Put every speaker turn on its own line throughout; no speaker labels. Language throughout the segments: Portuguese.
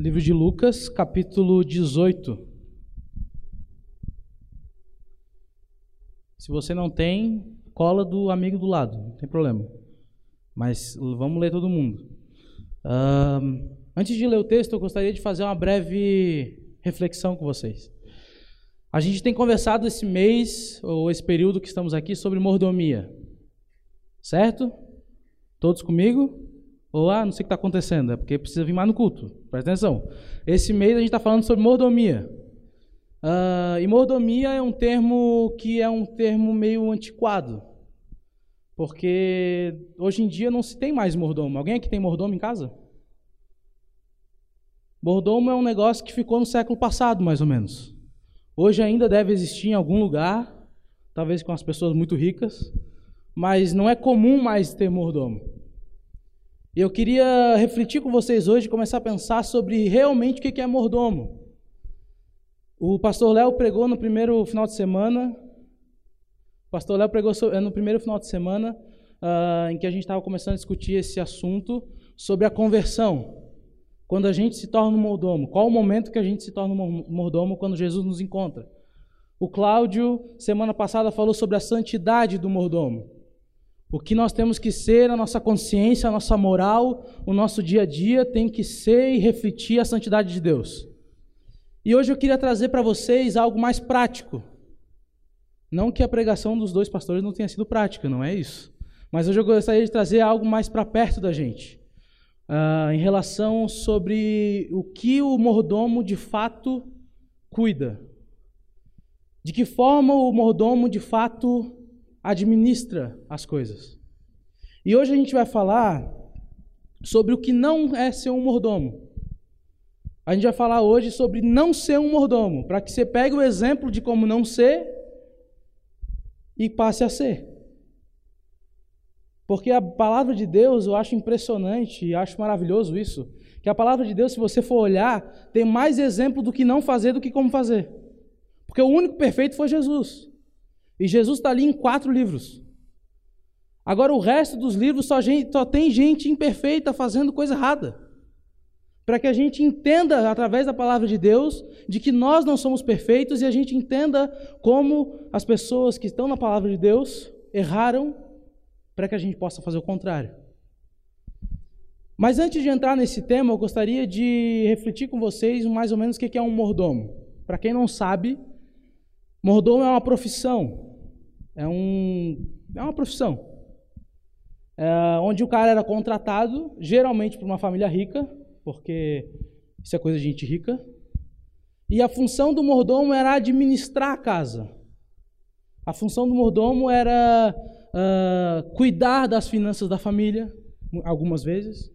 Livro de Lucas, capítulo 18. Se você não tem, cola do amigo do lado, não tem problema. Mas vamos ler todo mundo. Uh, antes de ler o texto, eu gostaria de fazer uma breve reflexão com vocês. A gente tem conversado esse mês, ou esse período que estamos aqui, sobre mordomia. Certo? Todos comigo? Ou, ah, não sei o que está acontecendo, é porque precisa vir mais no culto. Presta atenção. Esse mês a gente está falando sobre mordomia. Uh, e mordomia é um termo que é um termo meio antiquado. Porque hoje em dia não se tem mais mordomo. Alguém aqui tem mordomo em casa? Mordomo é um negócio que ficou no século passado, mais ou menos. Hoje ainda deve existir em algum lugar, talvez com as pessoas muito ricas, mas não é comum mais ter mordomo. E eu queria refletir com vocês hoje, começar a pensar sobre realmente o que é mordomo. O pastor Léo pregou no primeiro final de semana. O pastor Léo pregou eh, no primeiro final de semana, uh, em que a gente estava começando a discutir esse assunto sobre a conversão. Quando a gente se torna um mordomo. Qual o momento que a gente se torna um mordomo quando Jesus nos encontra? O Cláudio, semana passada, falou sobre a santidade do mordomo. O que nós temos que ser, a nossa consciência, a nossa moral, o nosso dia a dia tem que ser e refletir a santidade de Deus. E hoje eu queria trazer para vocês algo mais prático. Não que a pregação dos dois pastores não tenha sido prática, não é isso. Mas hoje eu gostaria de trazer algo mais para perto da gente, uh, em relação sobre o que o mordomo de fato cuida. De que forma o mordomo de fato administra as coisas. E hoje a gente vai falar sobre o que não é ser um mordomo. A gente vai falar hoje sobre não ser um mordomo, para que você pegue o exemplo de como não ser e passe a ser. Porque a palavra de Deus, eu acho impressionante e acho maravilhoso isso, que a palavra de Deus, se você for olhar, tem mais exemplo do que não fazer do que como fazer. Porque o único perfeito foi Jesus. E Jesus está ali em quatro livros. Agora, o resto dos livros só, gente, só tem gente imperfeita fazendo coisa errada. Para que a gente entenda, através da palavra de Deus, de que nós não somos perfeitos e a gente entenda como as pessoas que estão na palavra de Deus erraram, para que a gente possa fazer o contrário. Mas antes de entrar nesse tema, eu gostaria de refletir com vocês mais ou menos o que é um mordomo. Para quem não sabe, mordomo é uma profissão é, um, é uma profissão. É, onde o cara era contratado, geralmente por uma família rica, porque isso é coisa de gente rica. E a função do mordomo era administrar a casa. A função do mordomo era uh, cuidar das finanças da família, algumas vezes,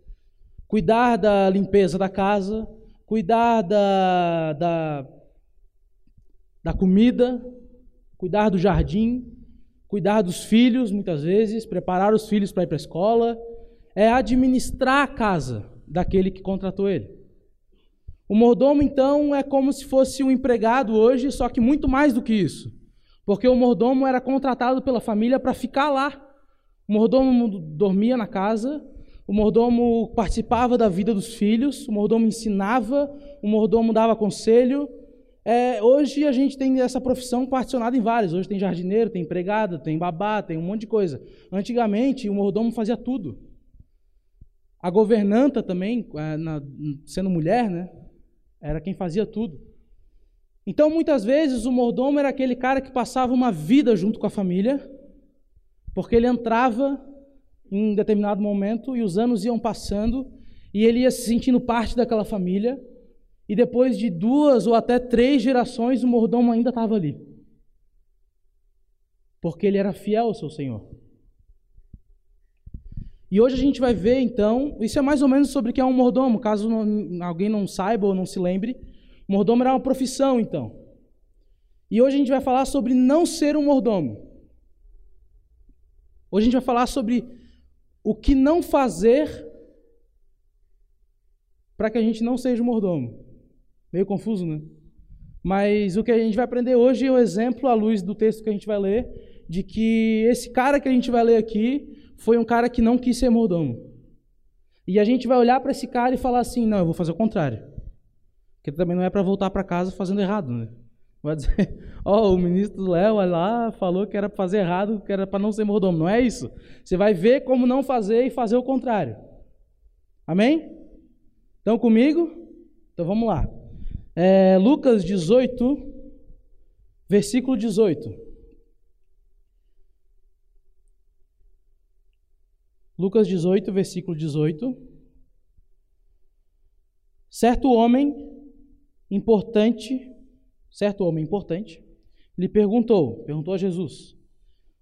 cuidar da limpeza da casa, cuidar da, da, da comida, cuidar do jardim, cuidar dos filhos, muitas vezes, preparar os filhos para ir para a escola, é administrar a casa daquele que contratou ele. O mordomo, então, é como se fosse um empregado hoje, só que muito mais do que isso. Porque o mordomo era contratado pela família para ficar lá. O mordomo dormia na casa, o mordomo participava da vida dos filhos, o mordomo ensinava, o mordomo dava conselho, é, hoje a gente tem essa profissão particionada em várias. Hoje tem jardineiro, tem empregado, tem babá, tem um monte de coisa. Antigamente o mordomo fazia tudo. A governanta também, é, na, sendo mulher, né, era quem fazia tudo. Então muitas vezes o mordomo era aquele cara que passava uma vida junto com a família, porque ele entrava em determinado momento e os anos iam passando e ele ia se sentindo parte daquela família e depois de duas ou até três gerações, o mordomo ainda estava ali. Porque ele era fiel ao seu Senhor. E hoje a gente vai ver, então, isso é mais ou menos sobre o que é um mordomo, caso não, alguém não saiba ou não se lembre. Mordomo era uma profissão, então. E hoje a gente vai falar sobre não ser um mordomo. Hoje a gente vai falar sobre o que não fazer para que a gente não seja um mordomo. Meio confuso, né? Mas o que a gente vai aprender hoje é o exemplo, à luz do texto que a gente vai ler, de que esse cara que a gente vai ler aqui foi um cara que não quis ser mordomo. E a gente vai olhar para esse cara e falar assim: não, eu vou fazer o contrário. Porque também não é para voltar para casa fazendo errado, né? Vai dizer, ó, oh, o ministro Léo lá falou que era para fazer errado, que era para não ser mordomo. Não é isso. Você vai ver como não fazer e fazer o contrário. Amém? Estão comigo? Então vamos lá. É, Lucas 18, versículo 18. Lucas 18, versículo 18. Certo homem importante, certo homem importante, lhe perguntou, perguntou a Jesus: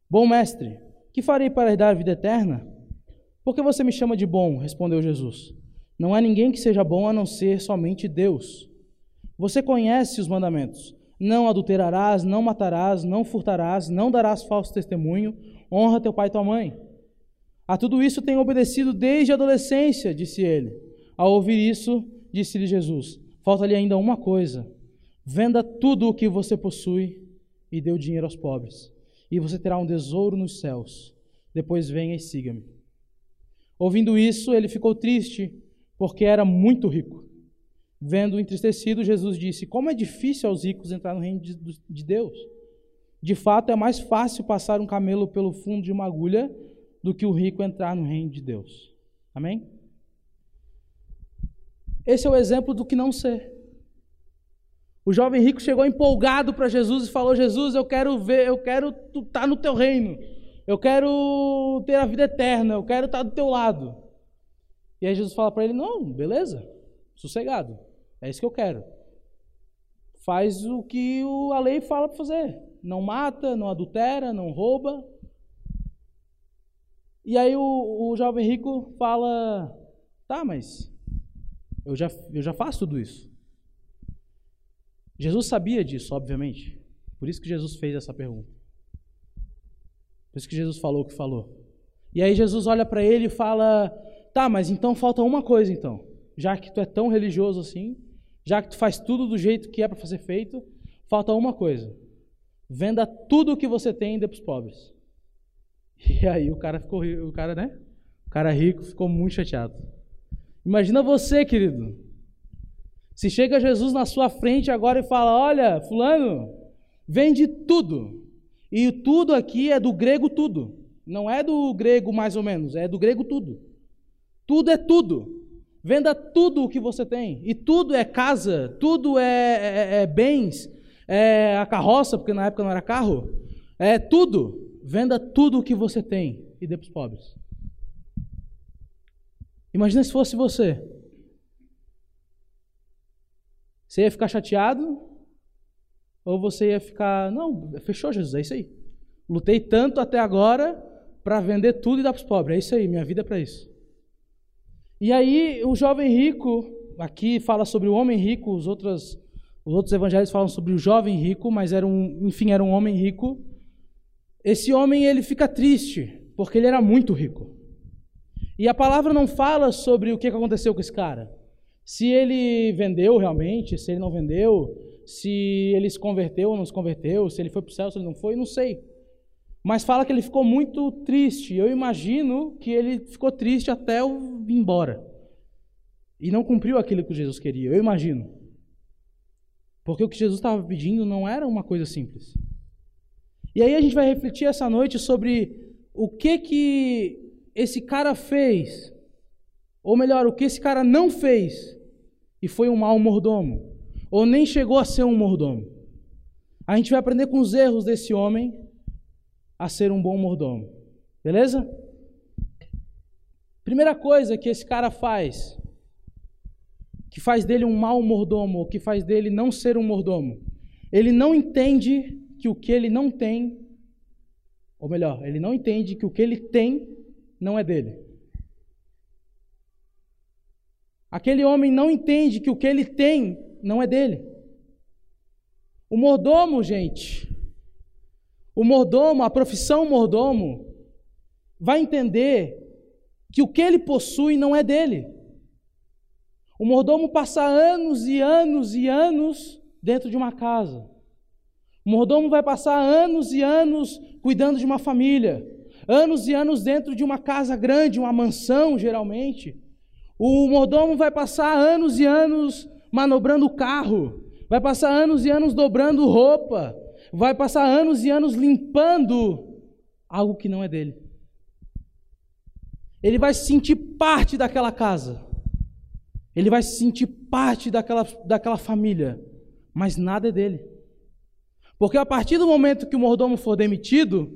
Bom mestre, que farei para herdar a vida eterna? Por que você me chama de bom? respondeu Jesus. Não há ninguém que seja bom a não ser somente Deus. Você conhece os mandamentos: Não adulterarás, não matarás, não furtarás, não darás falso testemunho, honra teu pai e tua mãe. A tudo isso tenho obedecido desde a adolescência, disse ele. Ao ouvir isso, disse-lhe Jesus: Falta-lhe ainda uma coisa. Venda tudo o que você possui e dê o dinheiro aos pobres, e você terá um tesouro nos céus. Depois venha e siga-me. Ouvindo isso, ele ficou triste, porque era muito rico. Vendo entristecido, Jesus disse: Como é difícil aos ricos entrar no reino de Deus. De fato, é mais fácil passar um camelo pelo fundo de uma agulha do que o rico entrar no reino de Deus. Amém? Esse é o exemplo do que não ser. O jovem rico chegou empolgado para Jesus e falou: Jesus, eu quero ver, eu quero estar tá no teu reino, eu quero ter a vida eterna, eu quero estar tá do teu lado. E aí Jesus fala para ele: Não, beleza, sossegado, é isso que eu quero. Faz o que a lei fala para fazer. Não mata, não adultera, não rouba. E aí o, o jovem rico fala: Tá, mas eu já, eu já faço tudo isso. Jesus sabia disso, obviamente. Por isso que Jesus fez essa pergunta. Por isso que Jesus falou o que falou. E aí Jesus olha para ele e fala: Tá, mas então falta uma coisa então. Já que tu é tão religioso assim, já que tu faz tudo do jeito que é para fazer feito, falta uma coisa. Venda tudo o que você tem e dê para os pobres. E aí o cara ficou, o cara, né? O cara rico ficou muito chateado. Imagina você, querido. Se chega Jesus na sua frente agora e fala: Olha, Fulano, vende tudo. E tudo aqui é do grego tudo. Não é do grego mais ou menos, é do grego tudo. Tudo é tudo. Venda tudo o que você tem. E tudo é casa, tudo é, é, é bens, é a carroça, porque na época não era carro. É tudo. Venda tudo o que você tem e dê para os pobres. Imagina se fosse você. Você ia ficar chateado? Ou você ia ficar, não, fechou Jesus, é isso aí. Lutei tanto até agora para vender tudo e dar para os pobres. É isso aí, minha vida é para isso. E aí o jovem rico, aqui fala sobre o homem rico, os outros, os outros evangelhos falam sobre o jovem rico, mas era um, enfim, era um homem rico. Esse homem ele fica triste, porque ele era muito rico. E a palavra não fala sobre o que aconteceu com esse cara. Se ele vendeu realmente, se ele não vendeu, se ele se converteu ou não se converteu, se ele foi para o céu, se ele não foi, não sei. Mas fala que ele ficou muito triste. Eu imagino que ele ficou triste até eu ir embora. E não cumpriu aquilo que Jesus queria. Eu imagino. Porque o que Jesus estava pedindo não era uma coisa simples. E aí a gente vai refletir essa noite sobre o que que esse cara fez, ou melhor, o que esse cara não fez, e foi um mau mordomo, ou nem chegou a ser um mordomo. A gente vai aprender com os erros desse homem a ser um bom mordomo. Beleza? Primeira coisa que esse cara faz, que faz dele um mau mordomo, que faz dele não ser um mordomo, ele não entende que o que ele não tem, ou melhor, ele não entende que o que ele tem não é dele. Aquele homem não entende que o que ele tem não é dele. O mordomo, gente, o mordomo, a profissão mordomo, vai entender que o que ele possui não é dele. O mordomo passa anos e anos e anos dentro de uma casa. O mordomo vai passar anos e anos cuidando de uma família anos e anos dentro de uma casa grande, uma mansão, geralmente. O mordomo vai passar anos e anos manobrando o carro, vai passar anos e anos dobrando roupa, vai passar anos e anos limpando algo que não é dele. Ele vai se sentir parte daquela casa, ele vai se sentir parte daquela, daquela família, mas nada é dele. Porque a partir do momento que o mordomo for demitido,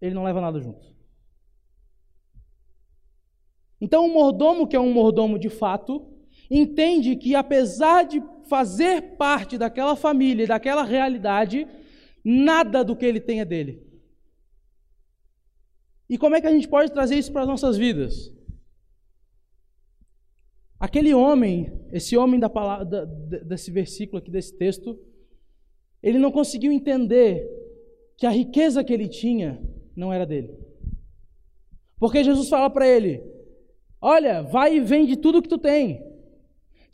ele não leva nada junto. Então, o mordomo, que é um mordomo de fato, entende que apesar de fazer parte daquela família, daquela realidade, nada do que ele tem é dele. E como é que a gente pode trazer isso para as nossas vidas? Aquele homem, esse homem da palavra, desse versículo aqui, desse texto, ele não conseguiu entender que a riqueza que ele tinha não era dele. Porque Jesus fala para ele: Olha, vai e vende tudo que tu tem.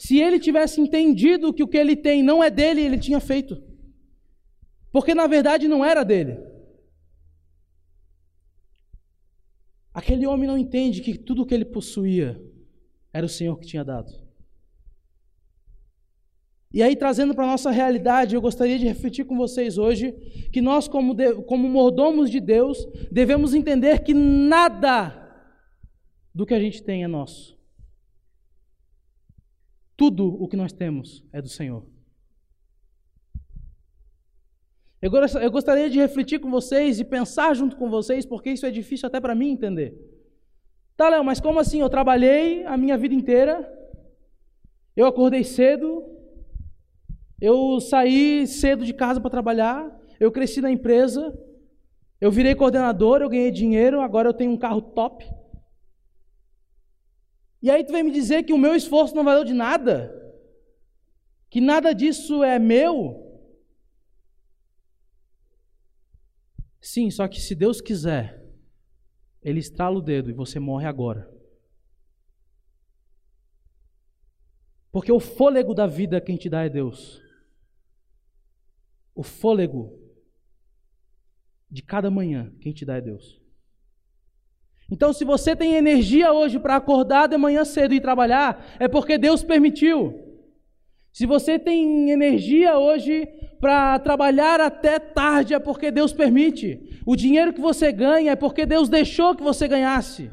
Se ele tivesse entendido que o que ele tem não é dele, ele tinha feito. Porque na verdade não era dele. Aquele homem não entende que tudo o que ele possuía era o Senhor que tinha dado. E aí, trazendo para a nossa realidade, eu gostaria de refletir com vocês hoje que nós, como, de, como mordomos de Deus, devemos entender que nada do que a gente tem é nosso. Tudo o que nós temos é do Senhor. Eu gostaria de refletir com vocês e pensar junto com vocês, porque isso é difícil até para mim entender. Tá, Léo, mas como assim? Eu trabalhei a minha vida inteira, eu acordei cedo, eu saí cedo de casa para trabalhar, eu cresci na empresa, eu virei coordenador, eu ganhei dinheiro, agora eu tenho um carro top. E aí tu vem me dizer que o meu esforço não valeu de nada? Que nada disso é meu? Sim, só que se Deus quiser, Ele estrala o dedo e você morre agora. Porque o fôlego da vida quem te dá é Deus o fôlego de cada manhã, quem te dá é Deus. Então, se você tem energia hoje para acordar de manhã cedo e trabalhar, é porque Deus permitiu. Se você tem energia hoje para trabalhar até tarde, é porque Deus permite. O dinheiro que você ganha é porque Deus deixou que você ganhasse.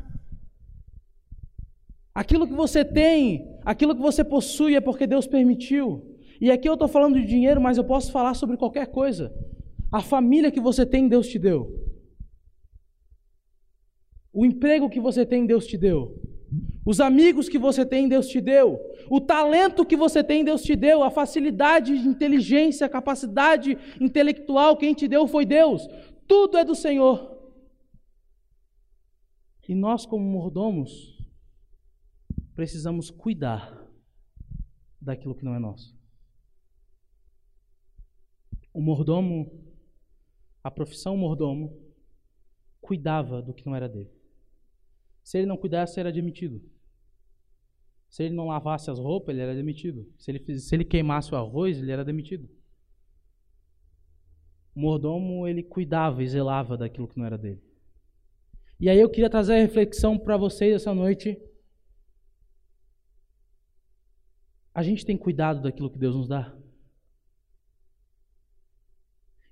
Aquilo que você tem, aquilo que você possui, é porque Deus permitiu. E aqui eu estou falando de dinheiro, mas eu posso falar sobre qualquer coisa. A família que você tem, Deus te deu. O emprego que você tem, Deus te deu. Os amigos que você tem, Deus te deu. O talento que você tem, Deus te deu. A facilidade de inteligência, a capacidade intelectual, quem te deu foi Deus. Tudo é do Senhor. E nós, como mordomos, precisamos cuidar daquilo que não é nosso. O mordomo, a profissão mordomo, cuidava do que não era dele. Se ele não cuidasse, era demitido. Se ele não lavasse as roupas, ele era demitido. Se ele, se ele queimasse o arroz, ele era demitido. O mordomo, ele cuidava e zelava daquilo que não era dele. E aí eu queria trazer a reflexão para vocês essa noite. A gente tem cuidado daquilo que Deus nos dá?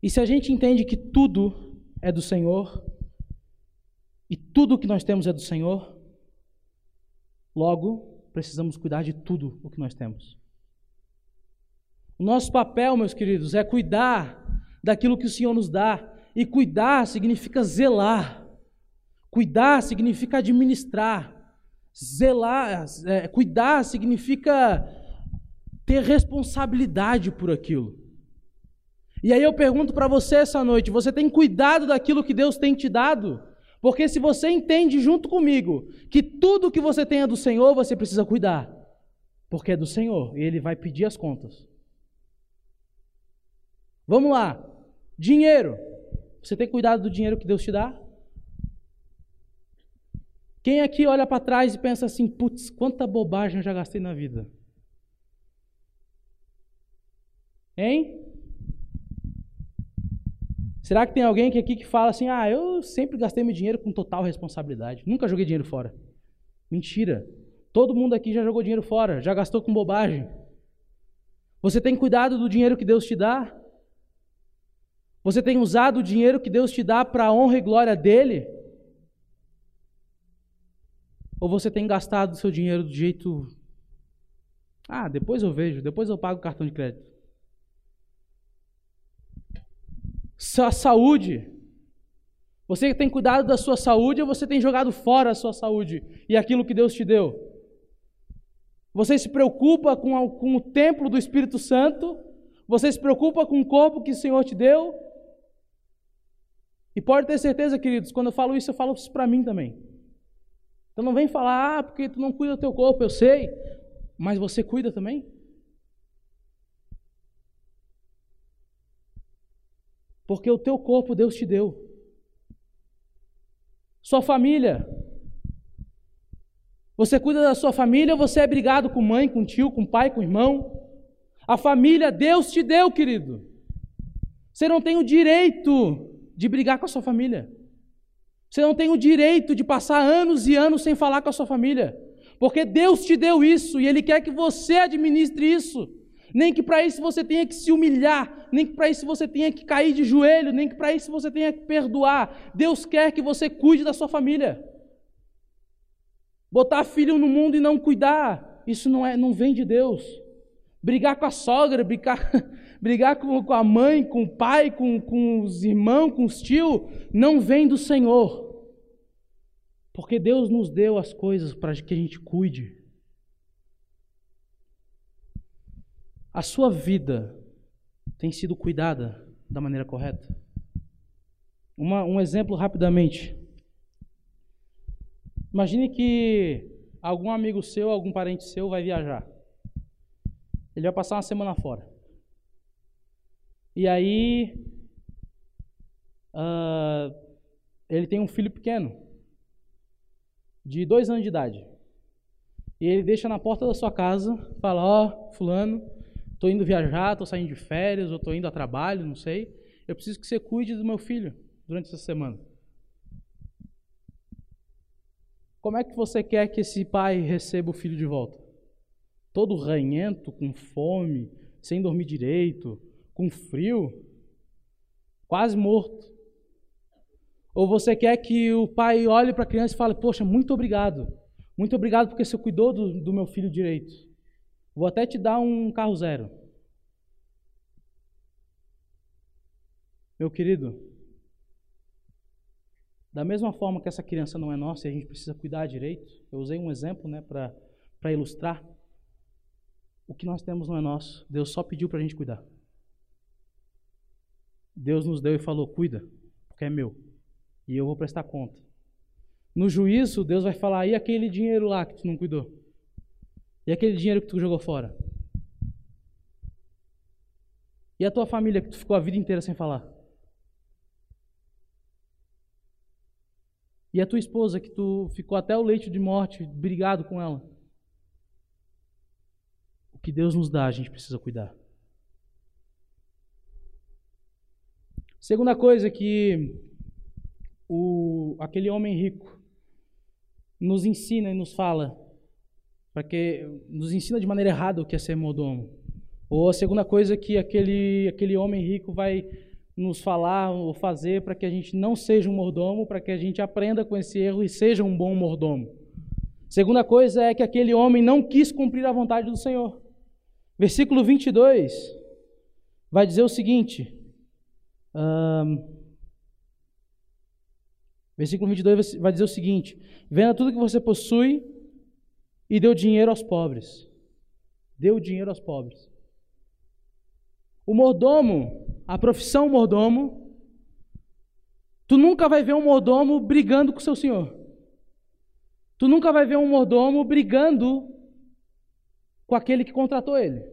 E se a gente entende que tudo é do Senhor, e tudo o que nós temos é do Senhor, logo precisamos cuidar de tudo o que nós temos. O nosso papel, meus queridos, é cuidar daquilo que o Senhor nos dá. E cuidar significa zelar. Cuidar significa administrar. Zelar, é, cuidar significa ter responsabilidade por aquilo. E aí eu pergunto para você essa noite: você tem cuidado daquilo que Deus tem te dado? Porque se você entende junto comigo que tudo que você tem é do Senhor, você precisa cuidar. Porque é do Senhor e Ele vai pedir as contas. Vamos lá. Dinheiro. Você tem cuidado do dinheiro que Deus te dá? Quem aqui olha para trás e pensa assim: putz, quanta bobagem eu já gastei na vida? Hein? Será que tem alguém aqui que fala assim: ah, eu sempre gastei meu dinheiro com total responsabilidade, nunca joguei dinheiro fora? Mentira. Todo mundo aqui já jogou dinheiro fora, já gastou com bobagem. Você tem cuidado do dinheiro que Deus te dá? Você tem usado o dinheiro que Deus te dá para a honra e glória dele? Ou você tem gastado o seu dinheiro do jeito. Ah, depois eu vejo, depois eu pago o cartão de crédito. Sua saúde. Você tem cuidado da sua saúde ou você tem jogado fora a sua saúde e aquilo que Deus te deu? Você se preocupa com, com o templo do Espírito Santo? Você se preocupa com o corpo que o Senhor te deu? E pode ter certeza, queridos, quando eu falo isso, eu falo isso para mim também. Então não vem falar, ah, porque tu não cuida do teu corpo, eu sei, mas você cuida também? Porque o teu corpo Deus te deu. Sua família. Você cuida da sua família você é brigado com mãe, com tio, com pai, com irmão? A família Deus te deu, querido. Você não tem o direito de brigar com a sua família. Você não tem o direito de passar anos e anos sem falar com a sua família. Porque Deus te deu isso e Ele quer que você administre isso. Nem que para isso você tenha que se humilhar, nem que para isso você tenha que cair de joelho, nem que para isso você tenha que perdoar. Deus quer que você cuide da sua família. Botar filho no mundo e não cuidar, isso não é, não vem de Deus. Brigar com a sogra, brigar, brigar com, com a mãe, com o pai, com, com os irmãos, com os tios, não vem do Senhor. Porque Deus nos deu as coisas para que a gente cuide. A sua vida tem sido cuidada da maneira correta? Uma, um exemplo rapidamente. Imagine que algum amigo seu, algum parente seu vai viajar. Ele vai passar uma semana fora. E aí, uh, ele tem um filho pequeno, de dois anos de idade. E ele deixa na porta da sua casa, fala: Ó, oh, Fulano, estou indo viajar, estou saindo de férias, ou estou indo a trabalho, não sei. Eu preciso que você cuide do meu filho durante essa semana. Como é que você quer que esse pai receba o filho de volta? Todo ranhento, com fome, sem dormir direito, com frio, quase morto. Ou você quer que o pai olhe para a criança e fale: Poxa, muito obrigado. Muito obrigado porque você cuidou do, do meu filho direito. Vou até te dar um carro zero. Meu querido, da mesma forma que essa criança não é nossa e a gente precisa cuidar direito, eu usei um exemplo né, para ilustrar. O que nós temos não é nosso, Deus só pediu para a gente cuidar. Deus nos deu e falou: cuida, porque é meu. E eu vou prestar conta. No juízo, Deus vai falar: e aquele dinheiro lá que tu não cuidou? E aquele dinheiro que tu jogou fora? E a tua família que tu ficou a vida inteira sem falar? E a tua esposa que tu ficou até o leite de morte brigado com ela? O que Deus nos dá, a gente precisa cuidar. Segunda coisa que o, aquele homem rico nos ensina e nos fala, para que nos ensina de maneira errada o que é ser mordomo. Ou a segunda coisa que aquele, aquele homem rico vai nos falar ou fazer para que a gente não seja um mordomo, para que a gente aprenda com esse erro e seja um bom mordomo. Segunda coisa é que aquele homem não quis cumprir a vontade do Senhor. Versículo 22 vai dizer o seguinte: um, versículo 22 vai dizer o seguinte: Venda tudo que você possui e deu dinheiro aos pobres. Deu dinheiro aos pobres. O mordomo, a profissão mordomo, tu nunca vai ver um mordomo brigando com seu senhor. Tu nunca vai ver um mordomo brigando com aquele que contratou ele.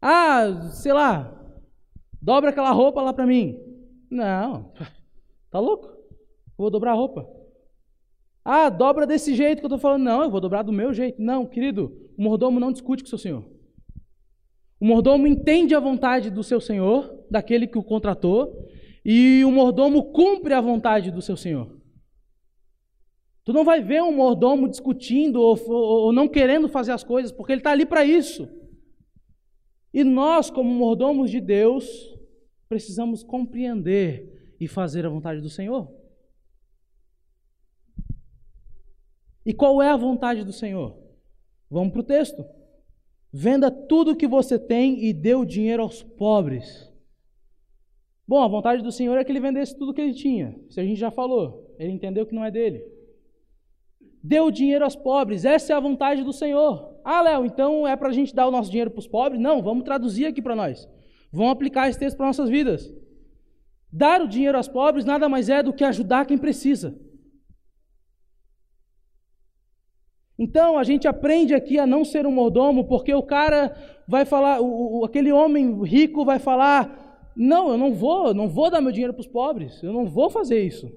Ah, sei lá, Dobra aquela roupa lá para mim. Não, tá louco? Vou dobrar a roupa. Ah, dobra desse jeito que eu estou falando. Não, eu vou dobrar do meu jeito. Não, querido, o mordomo não discute com o seu senhor. O mordomo entende a vontade do seu senhor, daquele que o contratou, e o mordomo cumpre a vontade do seu senhor. Tu não vai ver um mordomo discutindo ou, ou, ou não querendo fazer as coisas, porque ele está ali para isso. E nós, como mordomos de Deus, precisamos compreender e fazer a vontade do Senhor. E qual é a vontade do Senhor? Vamos para o texto. Venda tudo o que você tem e dê o dinheiro aos pobres. Bom, a vontade do Senhor é que ele vendesse tudo que ele tinha. Isso a gente já falou. Ele entendeu que não é dele. Dê o dinheiro aos pobres. Essa é a vontade do Senhor. Ah, Léo, então é para a gente dar o nosso dinheiro para os pobres? Não, vamos traduzir aqui para nós. Vamos aplicar esse texto para nossas vidas. Dar o dinheiro aos pobres nada mais é do que ajudar quem precisa. Então a gente aprende aqui a não ser um mordomo, porque o cara vai falar, o, aquele homem rico vai falar: não, eu não vou, não vou dar meu dinheiro para os pobres, eu não vou fazer isso.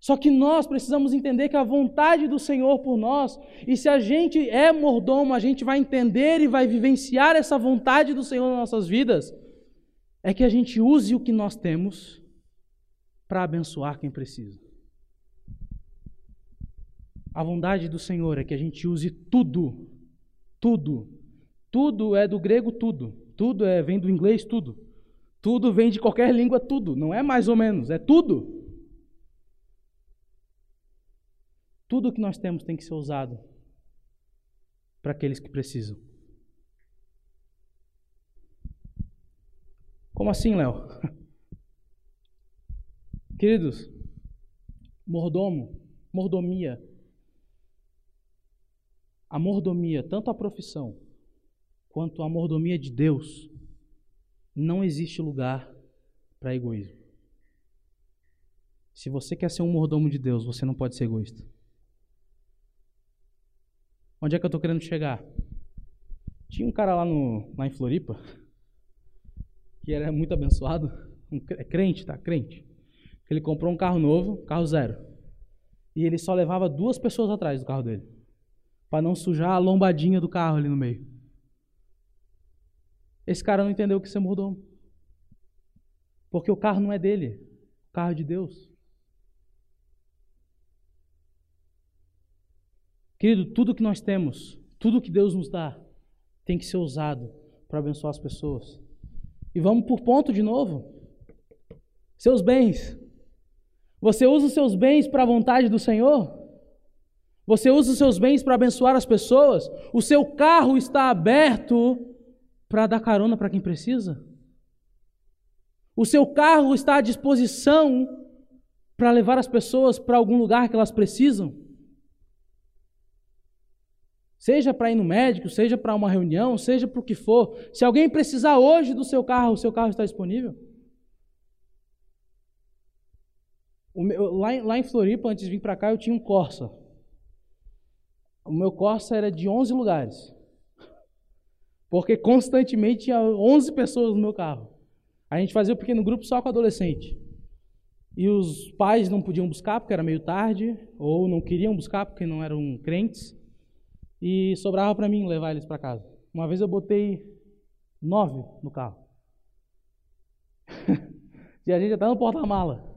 Só que nós precisamos entender que a vontade do Senhor por nós, e se a gente é mordomo, a gente vai entender e vai vivenciar essa vontade do Senhor nas nossas vidas, é que a gente use o que nós temos para abençoar quem precisa. A vontade do Senhor é que a gente use tudo, tudo. Tudo é do grego tudo. Tudo é vem do inglês tudo. Tudo vem de qualquer língua tudo, não é mais ou menos, é tudo. Tudo que nós temos tem que ser usado para aqueles que precisam. Como assim, Léo? Queridos, mordomo, mordomia a mordomia, tanto a profissão quanto a mordomia de Deus, não existe lugar para egoísmo. Se você quer ser um mordomo de Deus, você não pode ser egoísta. Onde é que eu estou querendo chegar? Tinha um cara lá, no, lá em Floripa, que era muito abençoado, um, é crente, tá? Crente. Ele comprou um carro novo, carro zero. E ele só levava duas pessoas atrás do carro dele para não sujar a lombadinha do carro ali no meio. Esse cara não entendeu o que você mudou. Porque o carro não é dele, o carro é de Deus. Querido, tudo que nós temos, tudo que Deus nos dá, tem que ser usado para abençoar as pessoas. E vamos por ponto de novo. Seus bens. Você usa os seus bens para a vontade do Senhor? Você usa os seus bens para abençoar as pessoas? O seu carro está aberto para dar carona para quem precisa? O seu carro está à disposição para levar as pessoas para algum lugar que elas precisam? Seja para ir no médico, seja para uma reunião, seja para o que for. Se alguém precisar hoje do seu carro, o seu carro está disponível? Meu, lá, lá, em Floripa, antes de vir para cá, eu tinha um Corsa. O meu Corsa era de 11 lugares. Porque constantemente tinha 11 pessoas no meu carro. A gente fazia o um pequeno grupo só com adolescente. E os pais não podiam buscar porque era meio tarde, ou não queriam buscar porque não eram crentes. E sobrava para mim levar eles para casa. Uma vez eu botei nove no carro. e a gente está no porta-mala.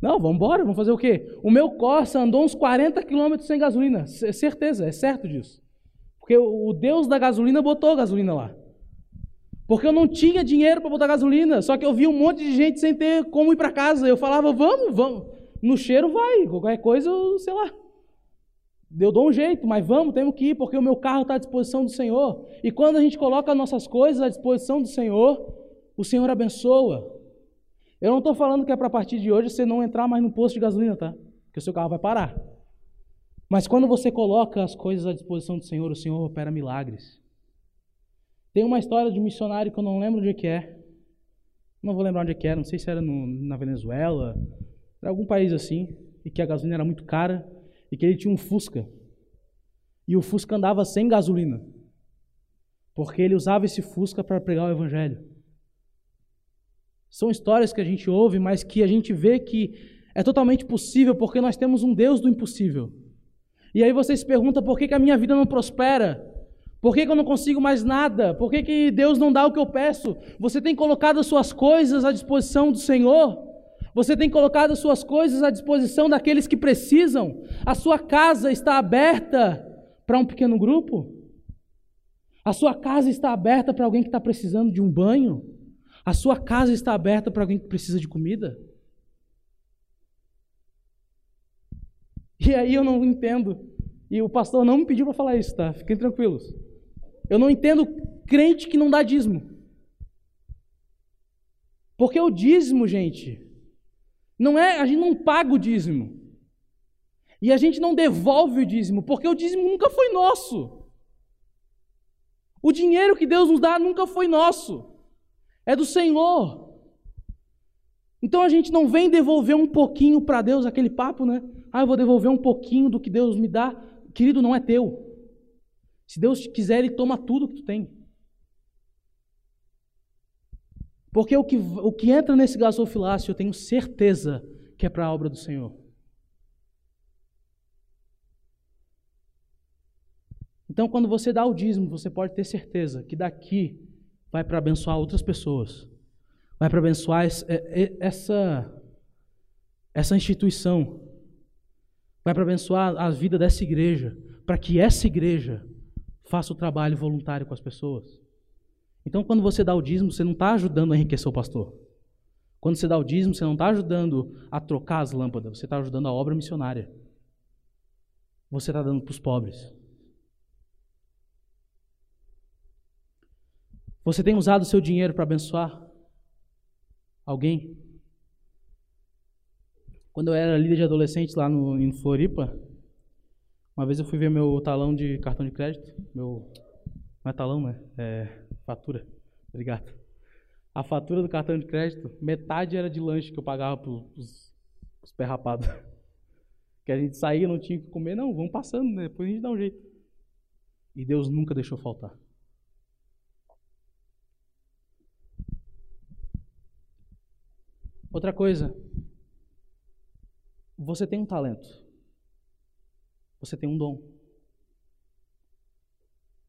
Não, vamos embora, vamos fazer o quê? O meu Corsa andou uns 40 quilômetros sem gasolina, certeza, é certo disso. Porque o Deus da gasolina botou gasolina lá. Porque eu não tinha dinheiro para botar gasolina, só que eu vi um monte de gente sem ter como ir para casa. Eu falava, vamos, vamos. No cheiro vai, qualquer coisa, eu, sei lá. Eu dou um jeito, mas vamos, temos que ir, porque o meu carro está à disposição do Senhor. E quando a gente coloca nossas coisas à disposição do Senhor, o Senhor abençoa. Eu não estou falando que é para partir de hoje você não entrar mais no posto de gasolina, tá? Que o seu carro vai parar. Mas quando você coloca as coisas à disposição do Senhor, o Senhor opera milagres. Tem uma história de um missionário que eu não lembro onde é que é. Não vou lembrar onde é que era, não sei se era no, na Venezuela, era algum país assim, e que a gasolina era muito cara, e que ele tinha um Fusca. E o Fusca andava sem gasolina. Porque ele usava esse Fusca para pregar o Evangelho. São histórias que a gente ouve, mas que a gente vê que é totalmente possível porque nós temos um Deus do impossível. E aí você se pergunta por que, que a minha vida não prospera? Por que, que eu não consigo mais nada? Por que, que Deus não dá o que eu peço? Você tem colocado as suas coisas à disposição do Senhor? Você tem colocado as suas coisas à disposição daqueles que precisam? A sua casa está aberta para um pequeno grupo? A sua casa está aberta para alguém que está precisando de um banho? A sua casa está aberta para alguém que precisa de comida? E aí eu não entendo. E o pastor não me pediu para falar isso, tá? Fiquem tranquilos. Eu não entendo crente que não dá dízimo. Porque o dízimo, gente, não é, a gente não paga o dízimo. E a gente não devolve o dízimo, porque o dízimo nunca foi nosso. O dinheiro que Deus nos dá nunca foi nosso. É do Senhor. Então a gente não vem devolver um pouquinho para Deus, aquele papo, né? Ah, eu vou devolver um pouquinho do que Deus me dá. Querido, não é teu. Se Deus quiser, Ele toma tudo que tu tem. Porque o que, o que entra nesse gasofilácio, eu tenho certeza que é para a obra do Senhor. Então, quando você dá o dízimo, você pode ter certeza que daqui vai para abençoar outras pessoas, vai para abençoar essa, essa instituição, vai para abençoar a vida dessa igreja, para que essa igreja faça o trabalho voluntário com as pessoas. Então, quando você dá o dízimo, você não está ajudando a enriquecer o pastor. Quando você dá o dízimo, você não está ajudando a trocar as lâmpadas, você está ajudando a obra missionária. Você está dando para os pobres. Você tem usado o seu dinheiro para abençoar alguém? Quando eu era líder de adolescentes lá no, em Floripa, uma vez eu fui ver meu talão de cartão de crédito, meu não é talão, né? É fatura. Obrigado. A fatura do cartão de crédito, metade era de lanche que eu pagava para os perrapados. Que a gente saía, não tinha que comer, não, vamos passando, né? depois a gente dá um jeito. E Deus nunca deixou faltar. Outra coisa, você tem um talento, você tem um dom.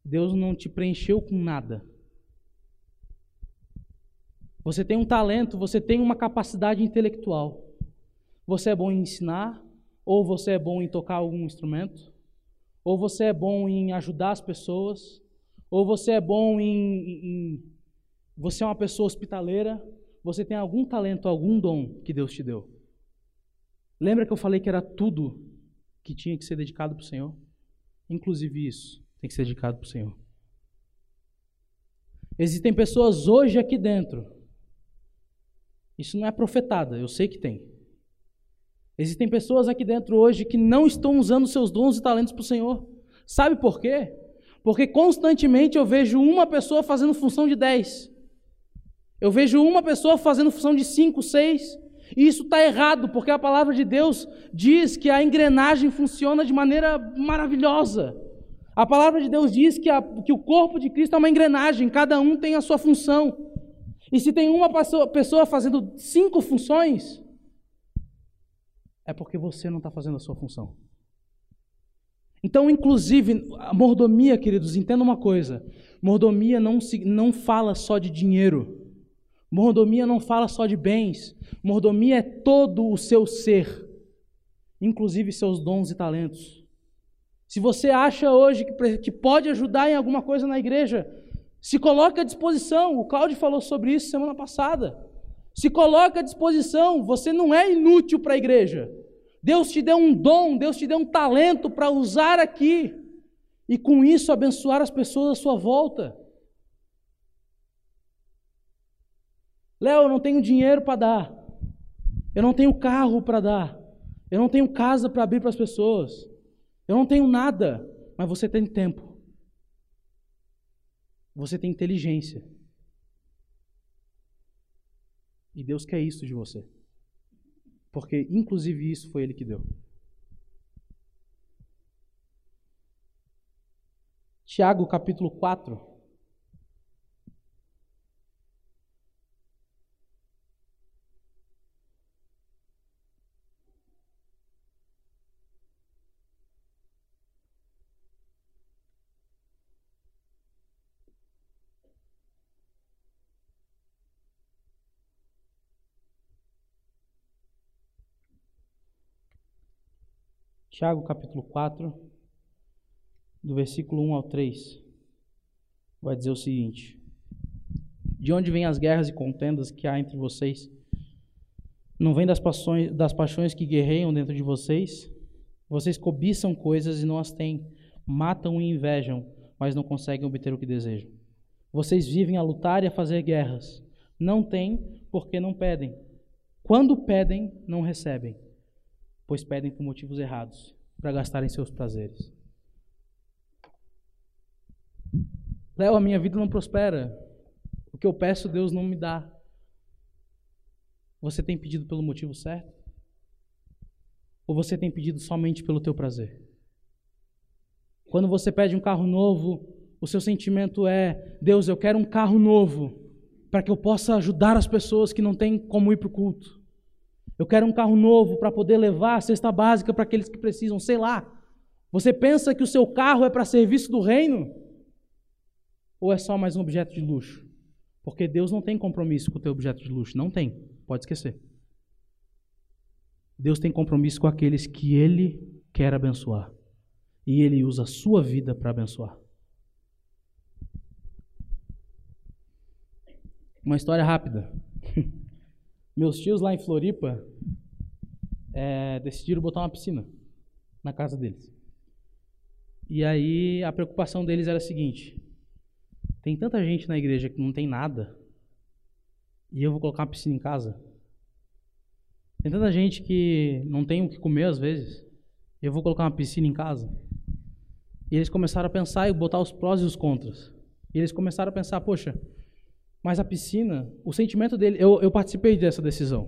Deus não te preencheu com nada. Você tem um talento, você tem uma capacidade intelectual. Você é bom em ensinar, ou você é bom em tocar algum instrumento, ou você é bom em ajudar as pessoas, ou você é bom em, em você é uma pessoa hospitaleira, você tem algum talento, algum dom que Deus te deu. Lembra que eu falei que era tudo que tinha que ser dedicado para o Senhor? Inclusive isso tem que ser dedicado para o Senhor. Existem pessoas hoje aqui dentro. Isso não é profetada, eu sei que tem. Existem pessoas aqui dentro hoje que não estão usando seus dons e talentos para o Senhor. Sabe por quê? Porque constantemente eu vejo uma pessoa fazendo função de dez. Eu vejo uma pessoa fazendo função de cinco, seis, e isso está errado, porque a palavra de Deus diz que a engrenagem funciona de maneira maravilhosa. A palavra de Deus diz que, a, que o corpo de Cristo é uma engrenagem, cada um tem a sua função. E se tem uma pessoa, fazendo cinco funções, é porque você não está fazendo a sua função. Então, inclusive, a mordomia, queridos, entenda uma coisa: mordomia não, não fala só de dinheiro. Mordomia não fala só de bens, mordomia é todo o seu ser, inclusive seus dons e talentos. Se você acha hoje que, pode ajudar em alguma coisa na igreja, se coloque à disposição. O Cláudio falou sobre isso semana passada. Se coloque à disposição, você não é inútil para a igreja. Deus te deu um dom, Deus te deu um talento para usar aqui e com isso abençoar as pessoas à sua volta. Léo, eu não tenho dinheiro para dar. Eu não tenho carro para dar. Eu não tenho casa para abrir para as pessoas. Eu não tenho nada. Mas você tem tempo. Você tem inteligência. E Deus quer isso de você. Porque, inclusive, isso foi Ele que deu. Tiago capítulo 4. Tiago capítulo 4, do versículo 1 ao 3. vai dizer o seguinte: De onde vêm as guerras e contendas que há entre vocês? Não vem das paixões, das paixões que guerreiam dentro de vocês? Vocês cobiçam coisas e não as têm, matam e invejam, mas não conseguem obter o que desejam. Vocês vivem a lutar e a fazer guerras. Não têm porque não pedem. Quando pedem, não recebem, pois pedem por motivos errados, para gastarem seus prazeres. Léo, a minha vida não prospera. O que eu peço, Deus não me dá. Você tem pedido pelo motivo certo? Ou você tem pedido somente pelo teu prazer? Quando você pede um carro novo, o seu sentimento é: Deus, eu quero um carro novo para que eu possa ajudar as pessoas que não têm como ir para o culto. Eu quero um carro novo para poder levar a cesta básica para aqueles que precisam, sei lá. Você pensa que o seu carro é para serviço do reino? Ou é só mais um objeto de luxo? Porque Deus não tem compromisso com o teu objeto de luxo, não tem. Pode esquecer. Deus tem compromisso com aqueles que Ele quer abençoar. E Ele usa a sua vida para abençoar. Uma história rápida. Meus tios lá em Floripa é, decidiram botar uma piscina na casa deles. E aí a preocupação deles era a seguinte: tem tanta gente na igreja que não tem nada e eu vou colocar uma piscina em casa. Tem tanta gente que não tem o que comer às vezes. E eu vou colocar uma piscina em casa. E eles começaram a pensar e botar os prós e os contras. E eles começaram a pensar, poxa, mas a piscina, o sentimento dele, eu, eu participei dessa decisão.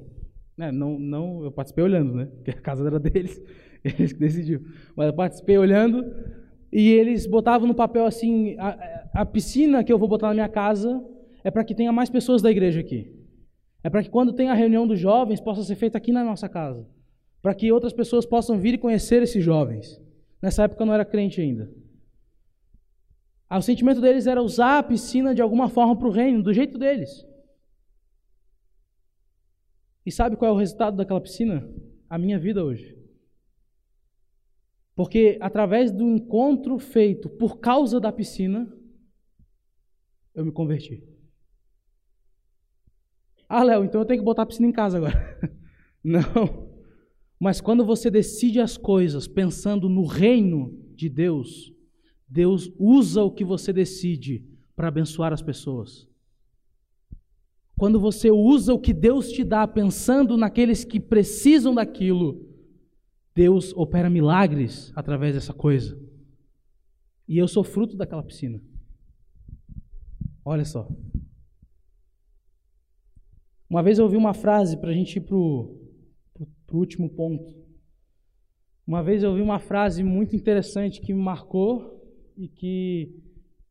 Né? Não, não, eu participei olhando, né? Porque a casa era deles, eles que decidiram. Mas eu participei olhando e eles botavam no papel assim, a, a piscina que eu vou botar na minha casa é para que tenha mais pessoas da igreja aqui. É para que quando tem a reunião dos jovens possa ser feita aqui na nossa casa. Para que outras pessoas possam vir e conhecer esses jovens. Nessa época eu não era crente ainda. Ah, o sentimento deles era usar a piscina de alguma forma para o reino, do jeito deles. E sabe qual é o resultado daquela piscina? A minha vida hoje. Porque através do encontro feito por causa da piscina, eu me converti. Ah, Léo, então eu tenho que botar a piscina em casa agora. Não. Mas quando você decide as coisas pensando no reino de Deus, Deus usa o que você decide para abençoar as pessoas. Quando você usa o que Deus te dá pensando naqueles que precisam daquilo, Deus opera milagres através dessa coisa. E eu sou fruto daquela piscina. Olha só. Uma vez eu ouvi uma frase para a gente ir para o último ponto. Uma vez eu ouvi uma frase muito interessante que me marcou e que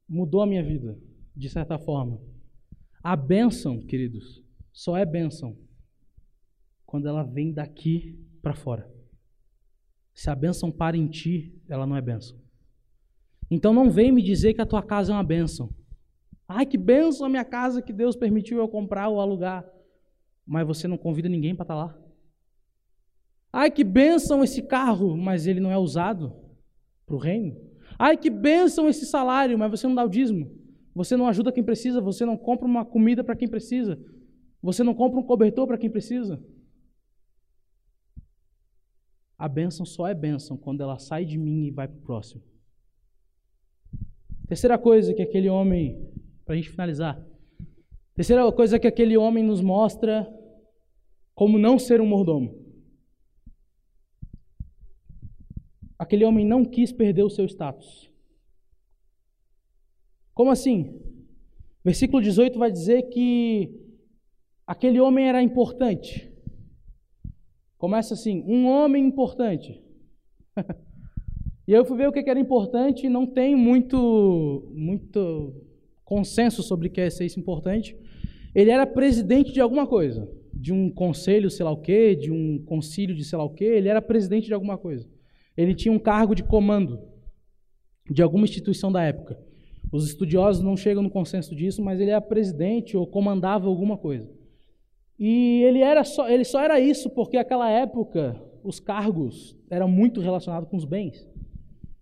mudou a minha vida, de certa forma. A bênção, queridos, só é bênção quando ela vem daqui para fora. Se a bênção para em ti, ela não é bênção. Então não vem me dizer que a tua casa é uma bênção. Ai, que bênção a minha casa que Deus permitiu eu comprar ou alugar mas você não convida ninguém para estar tá lá. Ai, que bênção esse carro, mas ele não é usado para o reino. Ai, que bênção esse salário, mas você não dá o dízimo. Você não ajuda quem precisa, você não compra uma comida para quem precisa. Você não compra um cobertor para quem precisa. A bênção só é bênção quando ela sai de mim e vai para o próximo. Terceira coisa que aquele homem, para a gente finalizar, terceira coisa que aquele homem nos mostra como não ser um mordomo. Aquele homem não quis perder o seu status. Como assim? Versículo 18 vai dizer que aquele homem era importante. Começa assim: um homem importante. e eu fui ver o que era importante e não tem muito, muito consenso sobre o que é ser isso importante. Ele era presidente de alguma coisa de um conselho, sei lá o quê, de um concílio de sei lá o quê, ele era presidente de alguma coisa. Ele tinha um cargo de comando de alguma instituição da época. Os estudiosos não chegam no consenso disso, mas ele era presidente ou comandava alguma coisa. E ele era só, ele só era isso porque naquela época os cargos eram muito relacionados com os bens.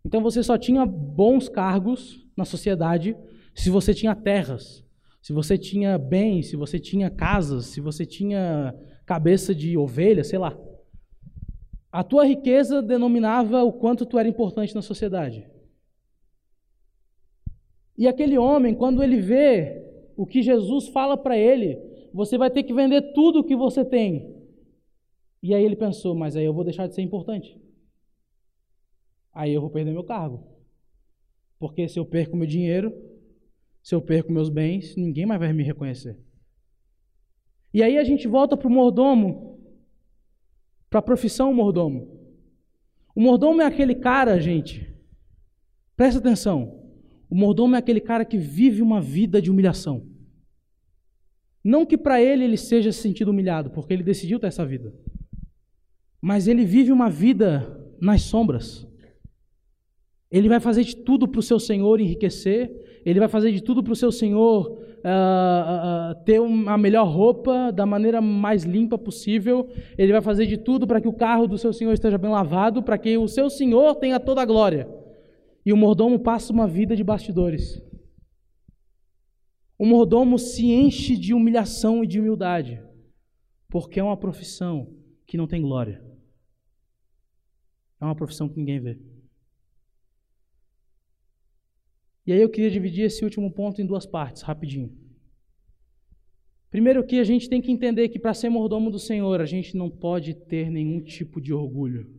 Então você só tinha bons cargos na sociedade se você tinha terras, se você tinha bens, se você tinha casas, se você tinha cabeça de ovelha, sei lá. A tua riqueza denominava o quanto tu era importante na sociedade. E aquele homem, quando ele vê o que Jesus fala para ele, você vai ter que vender tudo o que você tem. E aí ele pensou, mas aí eu vou deixar de ser importante. Aí eu vou perder meu cargo. Porque se eu perco meu dinheiro, se eu perco meus bens, ninguém mais vai me reconhecer. E aí a gente volta para o mordomo, para a profissão mordomo. O mordomo é aquele cara, gente, presta atenção. O mordomo é aquele cara que vive uma vida de humilhação. Não que para ele ele seja se sentido humilhado, porque ele decidiu ter essa vida. Mas ele vive uma vida nas sombras. Ele vai fazer de tudo para o seu Senhor enriquecer, ele vai fazer de tudo para o seu Senhor uh, uh, ter a melhor roupa da maneira mais limpa possível, ele vai fazer de tudo para que o carro do seu Senhor esteja bem lavado, para que o seu Senhor tenha toda a glória. E o mordomo passa uma vida de bastidores. O mordomo se enche de humilhação e de humildade, porque é uma profissão que não tem glória. É uma profissão que ninguém vê. E aí eu queria dividir esse último ponto em duas partes, rapidinho. Primeiro que a gente tem que entender que para ser mordomo do Senhor, a gente não pode ter nenhum tipo de orgulho.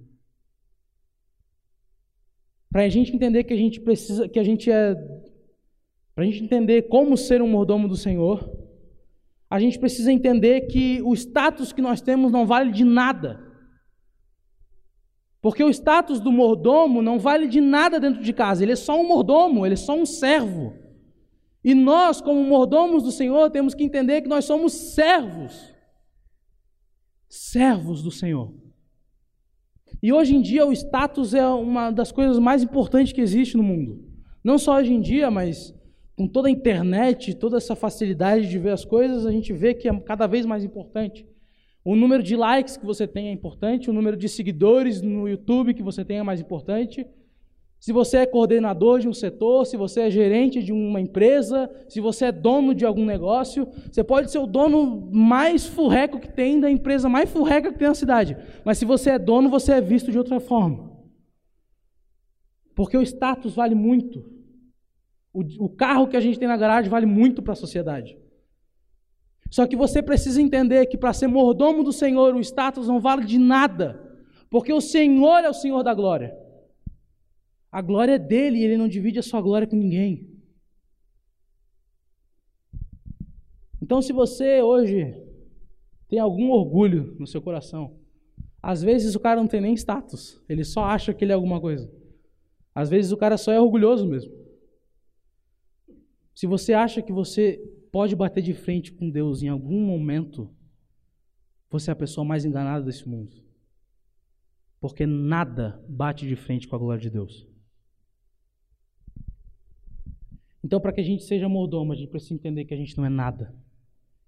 Para a gente entender que a gente precisa, que a gente é, para a gente entender como ser um mordomo do Senhor, a gente precisa entender que o status que nós temos não vale de nada. Porque o status do mordomo não vale de nada dentro de casa, ele é só um mordomo, ele é só um servo. E nós, como mordomos do Senhor, temos que entender que nós somos servos. Servos do Senhor. E hoje em dia o status é uma das coisas mais importantes que existe no mundo. Não só hoje em dia, mas com toda a internet, toda essa facilidade de ver as coisas, a gente vê que é cada vez mais importante. O número de likes que você tem é importante, o número de seguidores no YouTube que você tem é mais importante. Se você é coordenador de um setor, se você é gerente de uma empresa, se você é dono de algum negócio, você pode ser o dono mais furreco que tem da empresa mais furreca que tem na cidade. Mas se você é dono, você é visto de outra forma. Porque o status vale muito. O, o carro que a gente tem na garagem vale muito para a sociedade. Só que você precisa entender que para ser mordomo do Senhor, o status não vale de nada, porque o Senhor é o Senhor da glória. A glória é dele e ele não divide a sua glória com ninguém. Então, se você hoje tem algum orgulho no seu coração, às vezes o cara não tem nem status, ele só acha que ele é alguma coisa. Às vezes o cara só é orgulhoso mesmo. Se você acha que você pode bater de frente com Deus em algum momento, você é a pessoa mais enganada desse mundo. Porque nada bate de frente com a glória de Deus. Então, para que a gente seja mordomo, a gente precisa entender que a gente não é nada.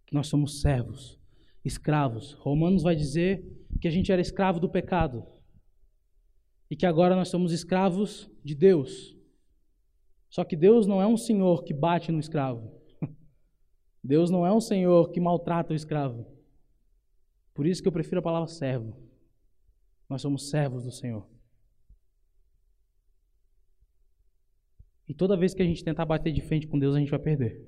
Que nós somos servos, escravos. Romanos vai dizer que a gente era escravo do pecado. E que agora nós somos escravos de Deus. Só que Deus não é um senhor que bate no escravo. Deus não é um senhor que maltrata o escravo. Por isso que eu prefiro a palavra servo. Nós somos servos do Senhor. E toda vez que a gente tentar bater de frente com Deus, a gente vai perder.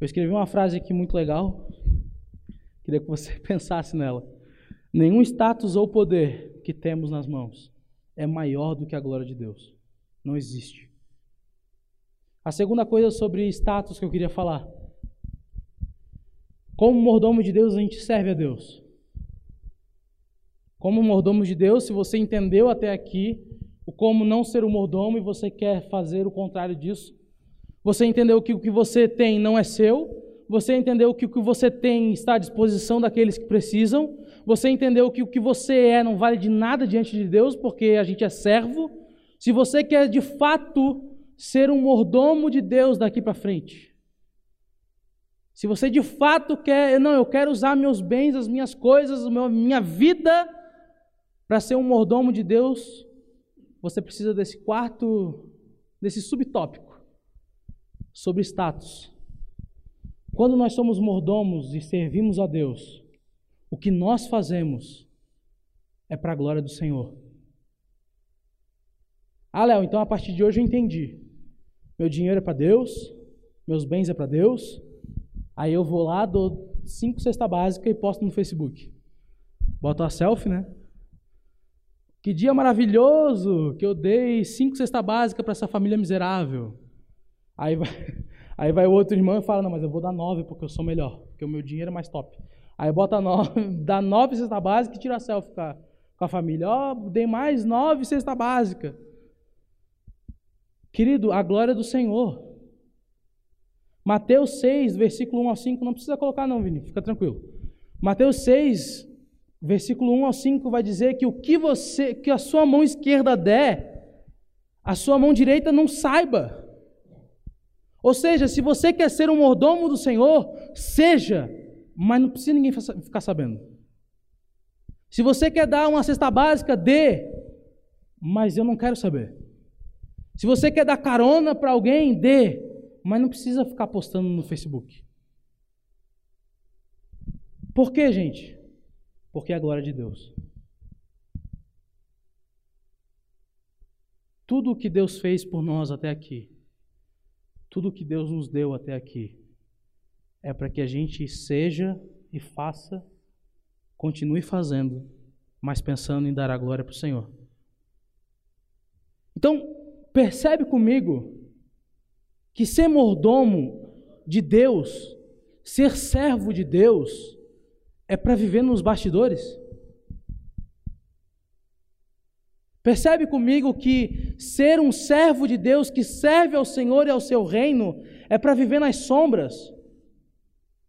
Eu escrevi uma frase aqui muito legal. Queria que você pensasse nela. Nenhum status ou poder que temos nas mãos é maior do que a glória de Deus. Não existe. A segunda coisa sobre status que eu queria falar. Como mordomo de Deus, a gente serve a Deus. Como mordomo de Deus, se você entendeu até aqui o como não ser um mordomo e você quer fazer o contrário disso, você entendeu que o que você tem não é seu, você entendeu que o que você tem está à disposição daqueles que precisam, você entendeu que o que você é não vale de nada diante de Deus, porque a gente é servo. Se você quer de fato ser um mordomo de Deus daqui para frente. Se você de fato quer, não, eu quero usar meus bens, as minhas coisas, minha vida para ser um mordomo de Deus, você precisa desse quarto, desse subtópico. sobre status. Quando nós somos mordomos e servimos a Deus, o que nós fazemos é para a glória do Senhor. Ah, Léo, então a partir de hoje eu entendi. Meu dinheiro é para Deus, meus bens é para Deus. Aí eu vou lá, dou cinco cesta básica e posto no Facebook. Boto a selfie, né? Que dia maravilhoso que eu dei cinco cesta básica para essa família miserável. Aí vai, aí vai o outro irmão e fala, não, mas eu vou dar nove porque eu sou melhor, porque o meu dinheiro é mais top. Aí bota nove, dá nove cesta básica e tira a selfie com a, com a família. Ó, oh, dei mais nove cesta básica. Querido, a glória do Senhor. Mateus 6, versículo 1 ao 5, não precisa colocar não, Vini, fica tranquilo. Mateus 6, versículo 1 ao 5 vai dizer que o que você, que a sua mão esquerda der, a sua mão direita não saiba. Ou seja, se você quer ser um mordomo do Senhor, seja, mas não precisa ninguém ficar sabendo. Se você quer dar uma cesta básica, dê, mas eu não quero saber. Se você quer dar carona para alguém, dê, mas não precisa ficar postando no Facebook. Por quê, gente? Porque é a glória de Deus. Tudo o que Deus fez por nós até aqui, tudo o que Deus nos deu até aqui, é para que a gente seja e faça, continue fazendo, mas pensando em dar a glória para o Senhor. Então, percebe comigo que ser mordomo de Deus, ser servo de Deus, é para viver nos bastidores. Percebe comigo que ser um servo de Deus que serve ao Senhor e ao seu reino é para viver nas sombras,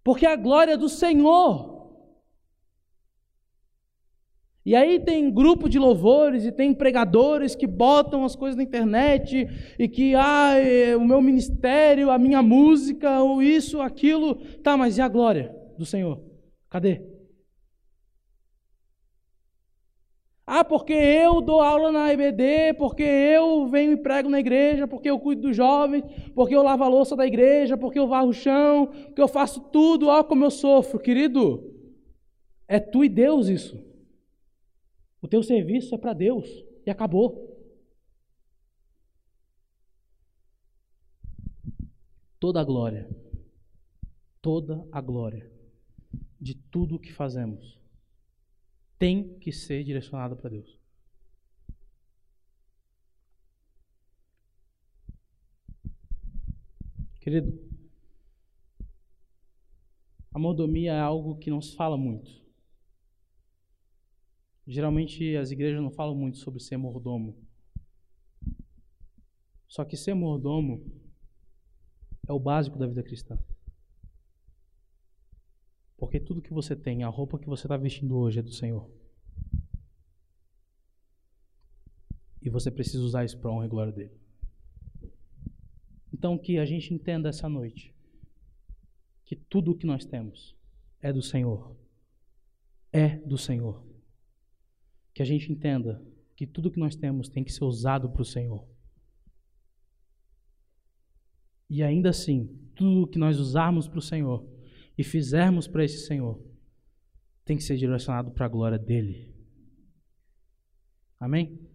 porque a glória do Senhor e aí tem grupo de louvores e tem pregadores que botam as coisas na internet e que, ah, o meu ministério, a minha música, ou isso, aquilo. Tá, mas e a glória do Senhor? Cadê? Ah, porque eu dou aula na IBD, porque eu venho e prego na igreja, porque eu cuido dos jovens, porque eu lavo a louça da igreja, porque eu varro o chão, porque eu faço tudo, ó como eu sofro. Querido, é tu e Deus isso. O teu serviço é para Deus e acabou. Toda a glória, toda a glória de tudo o que fazemos tem que ser direcionada para Deus. Querido, a mordomia é algo que não se fala muito. Geralmente as igrejas não falam muito sobre ser mordomo. Só que ser mordomo é o básico da vida cristã. Porque tudo que você tem, a roupa que você está vestindo hoje é do Senhor. E você precisa usar isso para honra e glória dele. Então que a gente entenda essa noite que tudo o que nós temos é do Senhor. É do Senhor que a gente entenda que tudo que nós temos tem que ser usado para o Senhor. E ainda assim, tudo que nós usarmos para o Senhor e fizermos para esse Senhor tem que ser direcionado para a glória dele. Amém?